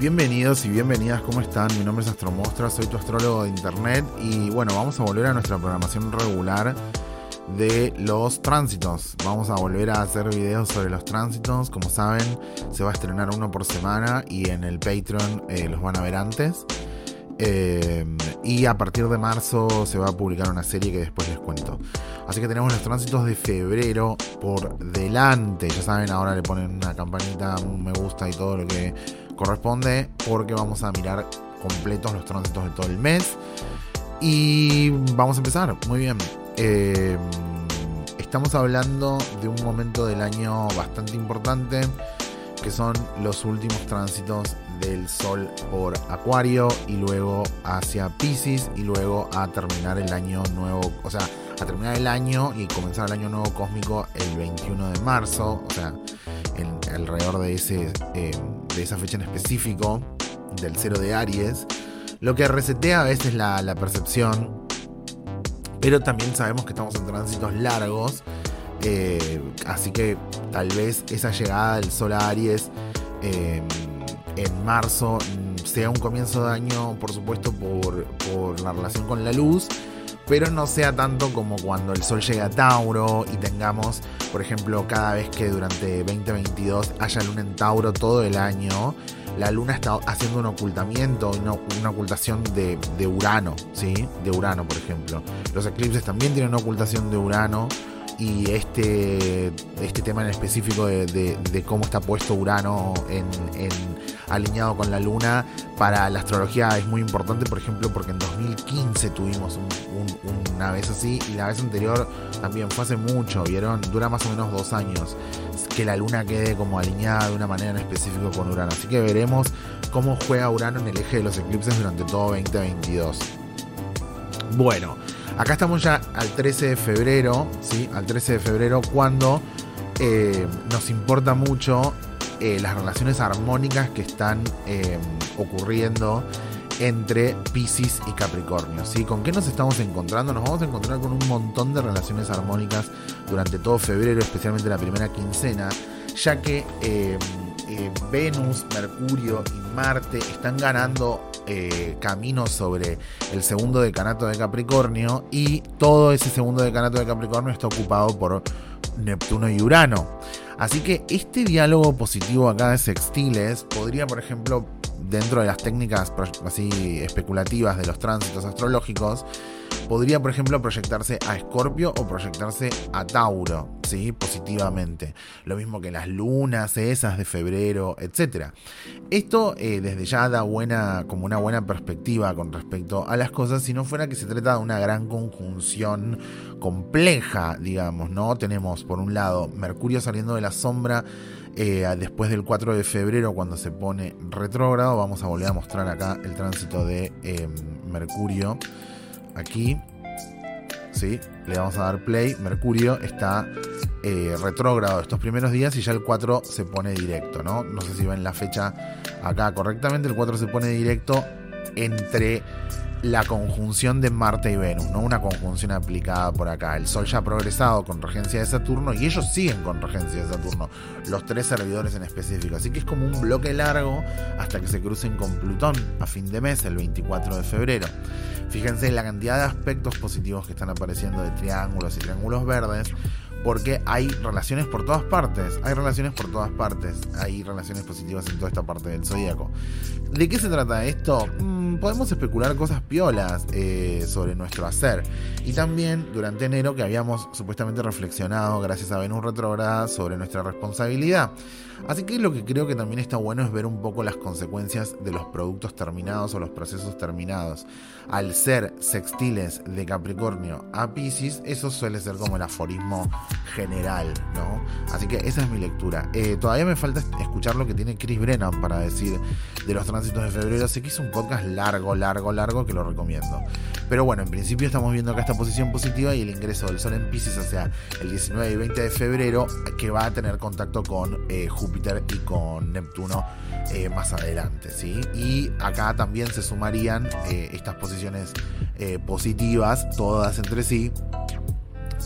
Bienvenidos y bienvenidas, ¿cómo están? Mi nombre es Astromostra, soy tu astrólogo de internet y bueno, vamos a volver a nuestra programación regular de los tránsitos. Vamos a volver a hacer videos sobre los tránsitos, como saben, se va a estrenar uno por semana y en el Patreon eh, los van a ver antes. Eh, y a partir de marzo se va a publicar una serie que después les cuento. Así que tenemos los tránsitos de febrero por delante. Ya saben, ahora le ponen una campanita, un me gusta y todo lo que corresponde porque vamos a mirar completos los tránsitos de todo el mes. Y vamos a empezar, muy bien. Eh, estamos hablando de un momento del año bastante importante, que son los últimos tránsitos del Sol por Acuario y luego hacia Pisces y luego a terminar el año nuevo, o sea, a terminar el año y comenzar el año nuevo cósmico el 21 de marzo, o sea, alrededor de, ese, eh, de esa fecha en específico, del cero de Aries, lo que resetea a veces la, la percepción, pero también sabemos que estamos en tránsitos largos, eh, así que tal vez esa llegada del Sol a Aries eh, en marzo sea un comienzo de año, por supuesto, por, por la relación con la luz, pero no sea tanto como cuando el Sol llega a Tauro y tengamos, por ejemplo, cada vez que durante 2022 haya luna en Tauro todo el año, la luna está haciendo un ocultamiento, una, una ocultación de, Urano, ¿sí? De Urano, por ejemplo. Los eclipses también tienen una ocultación de Urano y este, este tema en específico de, cómo está puesto Urano en, alineado con la Luna para la astrología es muy importante, por ejemplo, porque en 2015 tuvimos una vez así y la vez anterior también fue hace mucho, vieron, dura más o menos dos años que la Luna quede como alineada de una manera en específico con Urano. Así que veremos cómo juega Urano en el eje de los eclipses durante todo 2022. Bueno, Acá estamos ya al 13 de febrero, ¿sí? Al 13 de febrero cuando eh, nos importa mucho eh, las relaciones armónicas que están eh, ocurriendo entre Pisces y Capricornio. ¿sí? ¿Con qué nos estamos encontrando? Nos vamos a encontrar con un montón de relaciones armónicas durante todo febrero, especialmente la primera quincena, ya que Venus, Mercurio y Marte están ganando eh, camino sobre el segundo decanato de Capricornio y todo ese segundo decanato de Capricornio está ocupado por Neptuno y Urano. Así que este diálogo positivo acá de sextiles podría, por ejemplo, dentro de las técnicas así especulativas de los tránsitos astrológicos, podría, por ejemplo, proyectarse a Escorpio o proyectarse a Tauro, ¿sí? Positivamente. Lo mismo que las lunas esas de febrero, etc. Esto eh, desde ya da buena, como una buena perspectiva con respecto a las cosas, si no fuera que se trata de una gran conjunción compleja, digamos, ¿no? Tenemos, por un lado, Mercurio saliendo de la sombra, eh, después del 4 de febrero cuando se pone retrógrado. Vamos a volver a mostrar acá el tránsito de eh, Mercurio aquí. ¿sí? Le vamos a dar play. Mercurio está eh, retrógrado estos primeros días y ya el 4 se pone directo, ¿no? No sé si ven la fecha acá correctamente. El 4 se pone directo entre la conjunción de Marte y Venus, no una conjunción aplicada por acá. El Sol ya ha progresado con regencia de Saturno y ellos siguen con regencia de Saturno, los tres servidores en específico. Así que es como un bloque largo hasta que se crucen con Plutón a fin de mes, el 24 de febrero. Fíjense la cantidad de aspectos positivos que están apareciendo de triángulos y triángulos verdes porque hay relaciones por todas partes, hay relaciones por todas partes, hay relaciones positivas en toda esta parte del zodíaco. ¿De qué se trata esto? Mm, podemos especular cosas piolas eh, sobre nuestro hacer. Y también durante enero que habíamos supuestamente reflexionado, gracias a Venus retrógrada, sobre nuestra responsabilidad. Así que lo que creo que también está bueno es ver un poco las consecuencias de los productos terminados o los procesos terminados. Al ser sextiles de Capricornio a Pisces, eso suele ser como el aforismo general, ¿no? Así que esa es mi lectura. Eh, todavía me falta escuchar lo que tiene Chris Brennan para decir de los tránsitos de febrero. Sé que es un podcast largo, largo, largo que lo recomiendo. Pero bueno, en principio estamos viendo acá esta posición positiva y el ingreso del Sol en Pisces hacia el 19 y 20 de febrero que va a tener contacto con eh, Júpiter y con Neptuno eh, más adelante, ¿sí? Y acá también se sumarían estas posiciones positivas, todas entre sí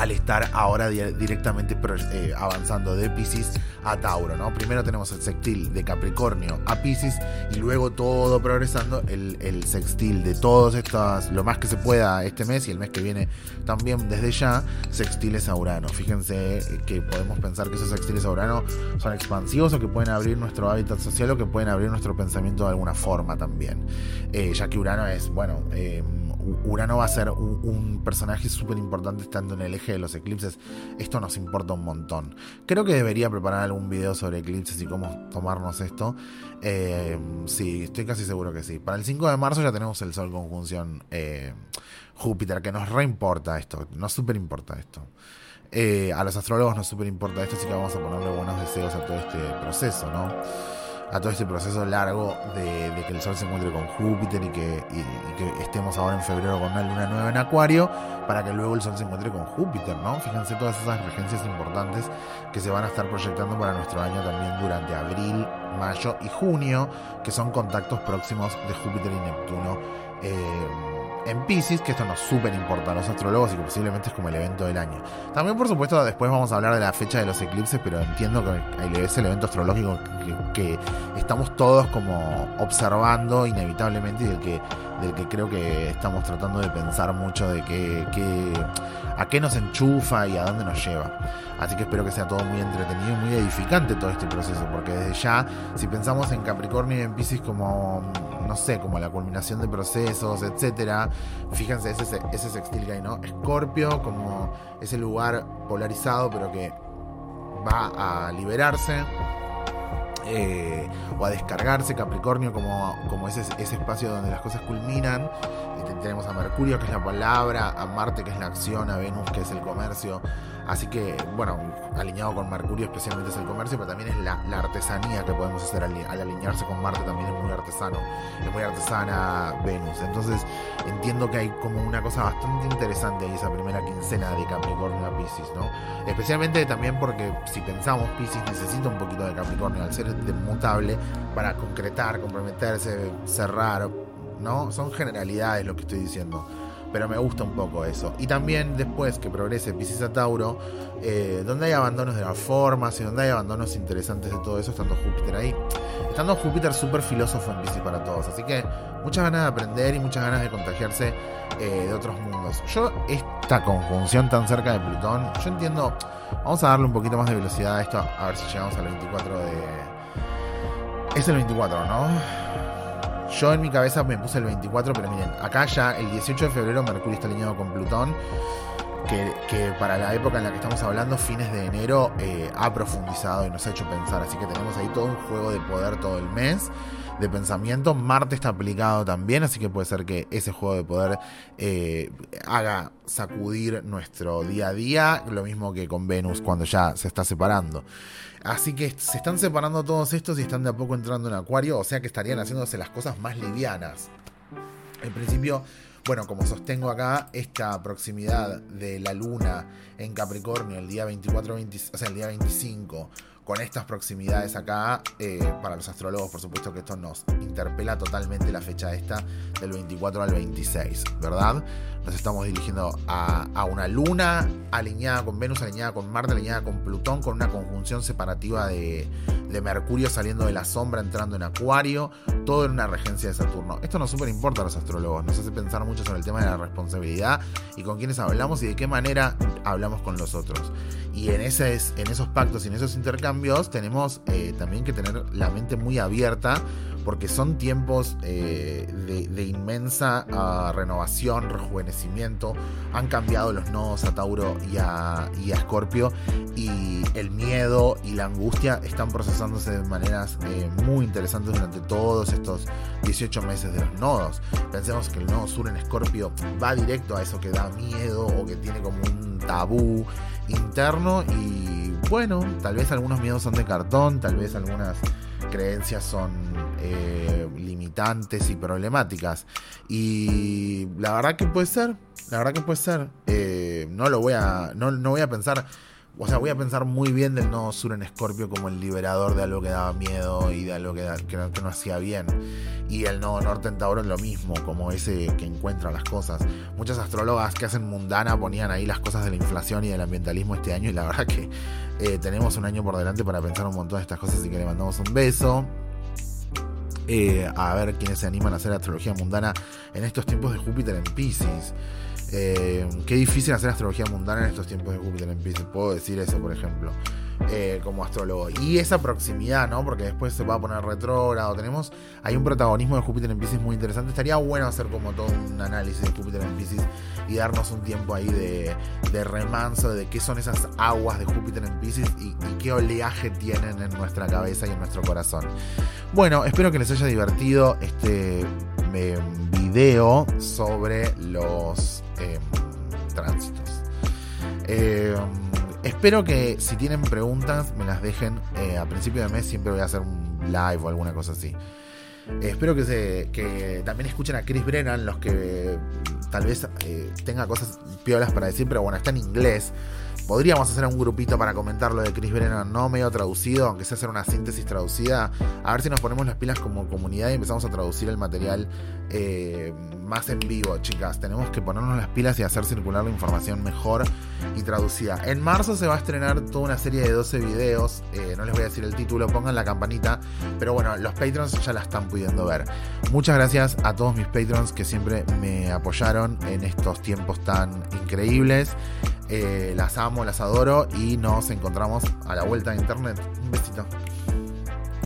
al estar ahora directamente eh, avanzando de Pisces a Tauro, ¿no? Primero tenemos el sextil de Capricornio a Pisces y luego todo progresando el, el sextil de todos estas, lo más que se pueda este mes y el mes que viene también desde ya, sextiles a Urano. Fíjense que podemos pensar que esos sextiles a Urano son expansivos o que pueden abrir nuestro hábitat social o que pueden abrir nuestro pensamiento de alguna forma también. Eh, ya que Urano es, bueno, eh, Urano va a ser un, personaje súper importante estando en el eje de los eclipses. Esto nos importa un montón. Creo que debería preparar algún video sobre eclipses y cómo tomarnos esto. Eh, sí, estoy casi seguro que sí. Para el 5 de marzo ya tenemos el Sol conjunción eh, Júpiter, que nos reimporta esto, nos súper importa esto. Eh, a los astrólogos nos súper importa esto, así que vamos a ponerle buenos deseos a todo este proceso, ¿no? A todo este proceso largo de, que el Sol se encuentre con Júpiter y que, estemos ahora en febrero con una luna nueva en Acuario, para que luego el Sol se encuentre con Júpiter, ¿no? Fíjense todas esas regencias importantes que se van a estar proyectando para nuestro año también durante abril, mayo y junio, que son contactos próximos de Júpiter y Neptuno. Eh, en Pisces, que esto nos súper importa a los astrólogos y que posiblemente es como el evento del año. También, por supuesto, después vamos a hablar de la fecha de los eclipses, pero entiendo que es el evento astrológico que, estamos todos como observando inevitablemente y del que, del que creo que estamos tratando de pensar mucho de que, a qué nos enchufa y a dónde nos lleva. Así que espero que sea todo muy entretenido y muy edificante todo este proceso, porque desde ya, si pensamos en Capricornio y en Pisces como, no sé, como la culminación de procesos, etcétera, fíjense ese, ese sextil que hay, ¿no? Escorpio como ese lugar polarizado, pero que va a liberarse. Eh, o a descargarse Capricornio como, como ese, ese espacio donde las cosas culminan tenemos a Mercurio, que es la palabra, a Marte, que es la acción, a Venus, que es el comercio. Así que, bueno, alineado con Mercurio especialmente es el comercio, pero también es la, artesanía que podemos hacer al, alinearse con Marte, también es muy artesano, es muy artesana Venus. Entonces, entiendo que hay como una cosa bastante interesante ahí, esa primera quincena de Capricornio a Pisces, ¿no? Especialmente también porque si pensamos, Pisces necesita un poquito de Capricornio al ser mutable para concretar, comprometerse, cerrar, ¿no? Son generalidades lo que estoy diciendo. Pero me gusta un poco eso. Y también después que progrese Pisces a Tauro, eh, donde hay abandonos de las formas y donde hay abandonos interesantes de todo eso, estando Júpiter ahí. Estando Júpiter súper filósofo en Pisces para todos. Así que muchas ganas de aprender y muchas ganas de contagiarse eh, de otros mundos. Yo, esta conjunción tan cerca de Plutón, yo entiendo. Vamos a darle un poquito más de velocidad a esto, a ver si llegamos al 24 de. Es el 24, ¿no? Yo en mi cabeza me puse el 24, pero miren, acá ya el 18 de febrero Mercurio está alineado con Plutón. Que, para la época en la que estamos hablando, fines de enero, eh, ha profundizado y nos ha hecho pensar. Así que tenemos ahí todo un juego de poder todo el mes de pensamiento. Marte está aplicado también, así que puede ser que ese juego de poder eh, haga sacudir nuestro día a día, lo mismo que con Venus cuando ya se está separando. Así que se están separando todos estos y están de a poco entrando en Acuario, o sea que estarían haciéndose las cosas más livianas. En principio, bueno, como sostengo acá, esta proximidad de la luna en Capricornio el día 24, o sea, el día 25 con estas proximidades acá, eh, para los astrólogos, por supuesto que esto nos interpela totalmente la fecha esta del 24 al 26, ¿verdad? Nos estamos dirigiendo a, una luna alineada con Venus, alineada con Marte, alineada con Plutón, con una conjunción separativa de, de Mercurio saliendo de la sombra, entrando en Acuario, todo en una regencia de Saturno. Esto nos súper importa a los astrólogos, nos hace pensar mucho sobre el tema de la responsabilidad y con quiénes hablamos y de qué manera hablamos con los otros. Y en, ese, en esos pactos y en esos intercambios tenemos eh, también que tener la mente muy abierta porque son tiempos eh, de, inmensa ah, renovación, rejuvenecimiento. Han cambiado los nodos a Tauro y a, y Scorpio y el miedo y la angustia están procesándose de maneras eh, muy interesantes durante todos estos 18 meses de los nodos. Pensemos que el nodo sur en Scorpio va directo a eso que da miedo o que tiene como un tabú interno y bueno, tal vez algunos miedos son de cartón, tal vez algunas creencias son eh, limitantes y problemáticas. Y la verdad que puede ser, la verdad que puede ser. Eh, no lo voy a, no, no voy a pensar o sea, voy a pensar muy bien del nodo sur en Escorpio como el liberador de algo que daba miedo y de algo que, no, hacía bien. Y el nodo norte en Tauro es lo mismo, como ese que encuentra las cosas. Muchas astrólogas que hacen mundana ponían ahí las cosas de la inflación y del ambientalismo este año y la verdad que eh, tenemos un año por delante para pensar un montón de estas cosas, así que le mandamos un beso. Eh, a ver quiénes se animan a hacer astrología mundana en estos tiempos de Júpiter en Pisces. Eh, qué difícil hacer astrología mundana en estos tiempos de Júpiter en Pisces. Puedo decir eso, por ejemplo, eh, como astrólogo. Y esa proximidad, ¿no? Porque después se va a poner retrógrado. Tenemos, hay un protagonismo de Júpiter en Pisces muy interesante. Estaría bueno hacer como todo un análisis de Júpiter en Pisces y darnos un tiempo ahí de, de remanso de qué son esas aguas de Júpiter en Pisces y, qué oleaje tienen en nuestra cabeza y en nuestro corazón. Bueno, espero que les haya divertido este video sobre los em, tránsitos. Em, espero que si tienen preguntas me las dejen eh, a principio de mes. Siempre voy a hacer un live o alguna cosa así. espero que, se, que también escuchen a Chris Brennan, los que tal vez eh, tenga cosas piolas para decir, pero bueno, está en inglés. Podríamos hacer un grupito para comentar lo de Chris Brennan, no medio traducido, aunque sea hacer una síntesis traducida. A ver si nos ponemos las pilas como comunidad y empezamos a traducir el material eh, más en vivo, chicas. Tenemos que ponernos las pilas y hacer circular la información mejor y traducida. En marzo se va a estrenar toda una serie de 12 videos. Eh, no les voy a decir el título, pongan la campanita. Pero bueno, los patrons ya la están pudiendo ver. Muchas gracias a todos mis patrons que siempre me apoyaron en estos tiempos tan increíbles. Eh, las amo, las adoro y nos encontramos a la vuelta de internet. Un besito.